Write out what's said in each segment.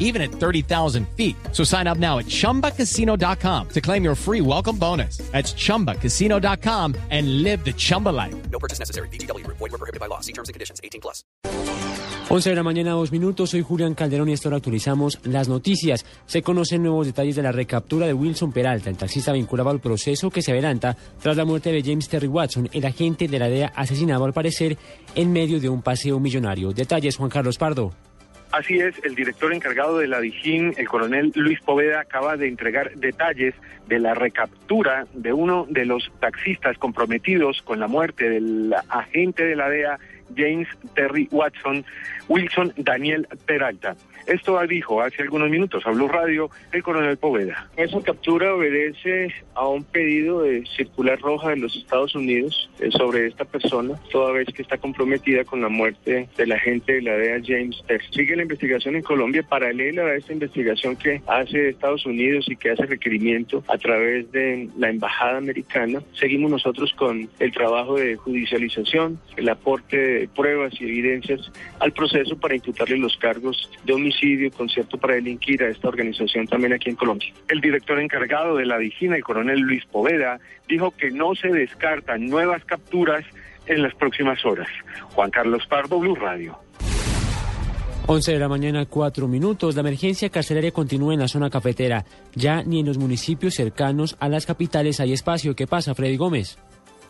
even at 30,000 feet. So sign up now at chumbacasino.com to claim your free welcome bonus. That's chumbacasino.com and live the Chumba life. No purchase necessary. BGW. Void were prohibited by law. See terms and conditions. 18 plus. 11 de la mañana, dos minutos. Soy Julián Calderón y hasta ahora actualizamos las noticias. Se conocen nuevos detalles de la recaptura de Wilson Peralta, el taxista vinculado al proceso que se adelanta tras la muerte de James Terry Watson, el agente de la DEA asesinado al parecer en medio de un paseo millonario. Detalles, Juan Carlos Pardo. Así es, el director encargado de la Dijín, el coronel Luis Poveda, acaba de entregar detalles de la recaptura de uno de los taxistas comprometidos con la muerte del agente de la DEA, James Terry Watson, Wilson Daniel Peralta. Esto dijo hace algunos minutos Blue Radio el coronel Poveda. Esa captura obedece a un pedido de circular roja de los Estados Unidos eh, sobre esta persona, toda vez que está comprometida con la muerte del agente de la DEA James Terry. Sigue la investigación en Colombia paralela a esta investigación que hace Estados Unidos y que hace requerimiento a través de la embajada americana. Seguimos nosotros con el trabajo de judicialización, el aporte de pruebas y evidencias al proceso para imputarle los cargos de homicidio concierto para delinquir a esta organización también aquí en Colombia. El director encargado de la Vigina, el coronel Luis Poveda, dijo que no se descartan nuevas capturas en las próximas horas. Juan Carlos Pardo, Blue Radio. 11 de la mañana, 4 minutos. La emergencia carcelaria continúa en la zona cafetera. Ya ni en los municipios cercanos a las capitales hay espacio. ¿Qué pasa, Freddy Gómez?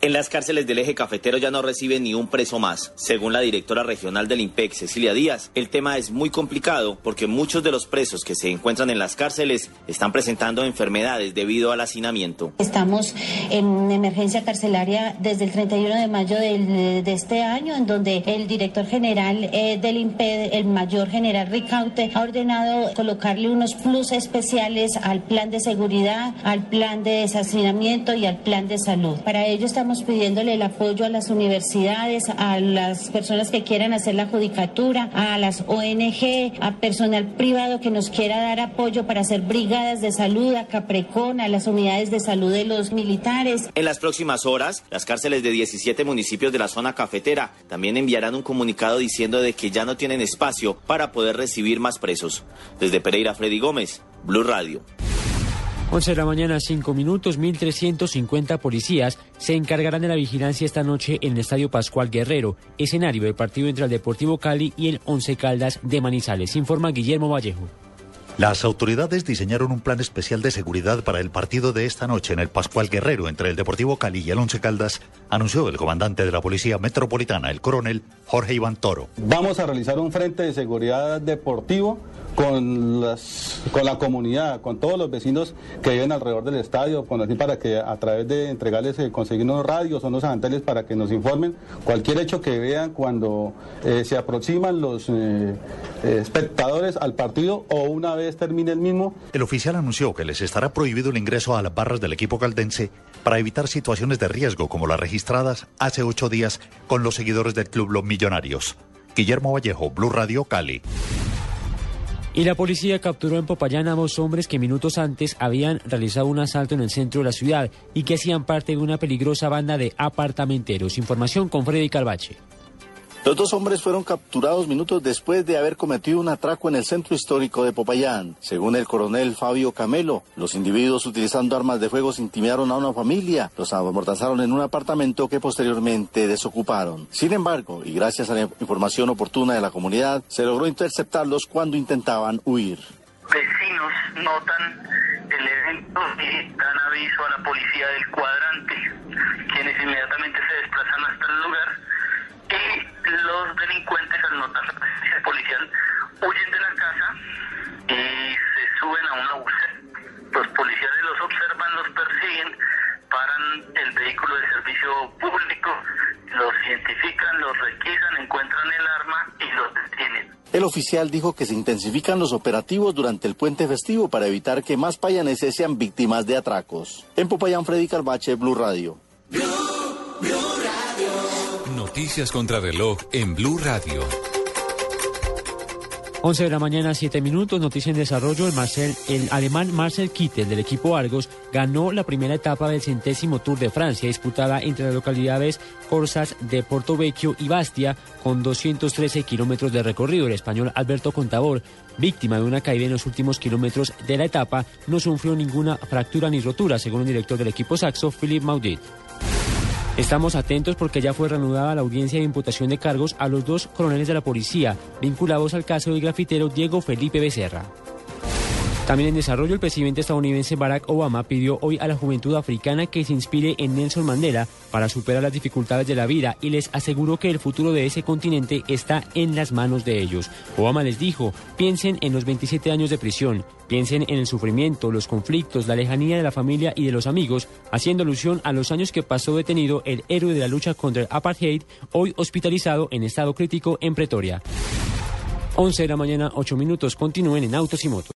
En las cárceles del eje cafetero ya no reciben ni un preso más. Según la directora regional del IMPEC, Cecilia Díaz, el tema es muy complicado porque muchos de los presos que se encuentran en las cárceles están presentando enfermedades debido al hacinamiento. Estamos en emergencia carcelaria desde el 31 de mayo de este año, en donde el director general eh, del IMPEC, el mayor general Ricaute, ha ordenado colocarle unos plus especiales al plan de seguridad, al plan de deshacinamiento y al plan de salud. Para ello estamos pidiéndole el apoyo a las universidades, a las personas que quieran hacer la judicatura, a las ONG, a personal privado que nos quiera dar apoyo para hacer brigadas de salud, a Caprecón, a las unidades de salud de los militares. En las próximas horas, las cárceles de 17 municipios de la zona cafetera también enviarán un comunicado diciendo de que ya no tienen espacio para poder recibir más presos. Desde Pereira, Freddy Gómez, Blue Radio. 11 de la mañana, 5 minutos, 1.350 policías se encargarán de la vigilancia esta noche en el Estadio Pascual Guerrero, escenario del partido entre el Deportivo Cali y el Once Caldas de Manizales, informa Guillermo Vallejo. Las autoridades diseñaron un plan especial de seguridad para el partido de esta noche en el Pascual Guerrero entre el Deportivo Cali y el Once Caldas, anunció el comandante de la Policía Metropolitana, el coronel Jorge Iván Toro. Vamos a realizar un frente de seguridad deportivo con, la comunidad, con todos los vecinos que viven alrededor del estadio, con así para que a través de entregarles, eh, conseguir unos radios o unos anteles para que nos informen cualquier hecho que vean cuando eh, se aproximan los eh, espectadores al partido o una vez termine el mismo. El oficial anunció que les estará prohibido el ingreso a las barras del equipo caldense para evitar situaciones de riesgo como las registradas hace ocho días con los seguidores del club Los Millonarios. Guillermo Vallejo, Blue Radio Cali. Y la policía capturó en Popayán a dos hombres que minutos antes habían realizado un asalto en el centro de la ciudad y que hacían parte de una peligrosa banda de apartamenteros. Información con Freddy Calvache. Los dos hombres fueron capturados minutos después de haber cometido un atraco en el centro histórico de Popayán. Según el coronel Fabio Camelo, los individuos utilizando armas de fuego intimidaron a una familia, los amortazaron en un apartamento que posteriormente desocuparon. Sin embargo, y gracias a la información oportuna de la comunidad, se logró interceptarlos cuando intentaban huir. Vecinos notan el evento y dan aviso a la policía del cuadrante, quienes inmediatamente se el arma y los detienen. El oficial dijo que se intensifican los operativos durante el puente festivo para evitar que más payaneses sean víctimas de atracos. En Popayán, Freddy Calvache, Blue Radio. Noticias contra reloj en Blue Radio. 11 de la mañana, 7 minutos, noticia en desarrollo. El, alemán Marcel Kittel del equipo Argos ganó la primera etapa del centésimo Tour de Francia, disputada entre las localidades Corsas de Portovecchio y Bastia, con 213 kilómetros de recorrido. El español Alberto Contador, víctima de una caída en los últimos kilómetros de la etapa, no sufrió ninguna fractura ni rotura, según el director del equipo saxo, Philippe Maudit. Estamos atentos porque ya fue reanudada la audiencia de imputación de cargos a los dos coroneles de la policía vinculados al caso del grafitero Diego Felipe Becerra. También en desarrollo, el presidente estadounidense Barack Obama pidió hoy a la juventud africana que se inspire en Nelson Mandela para superar las dificultades de la vida y les aseguró que el futuro de ese continente está en las manos de ellos. Obama les dijo, piensen en los 27 años de prisión, piensen en el sufrimiento, los conflictos, la lejanía de la familia y de los amigos, haciendo alusión a los años que pasó detenido el héroe de la lucha contra el apartheid, hoy hospitalizado en estado crítico en Pretoria. 11 de la mañana, 8 minutos, continúen en Autos y Motos.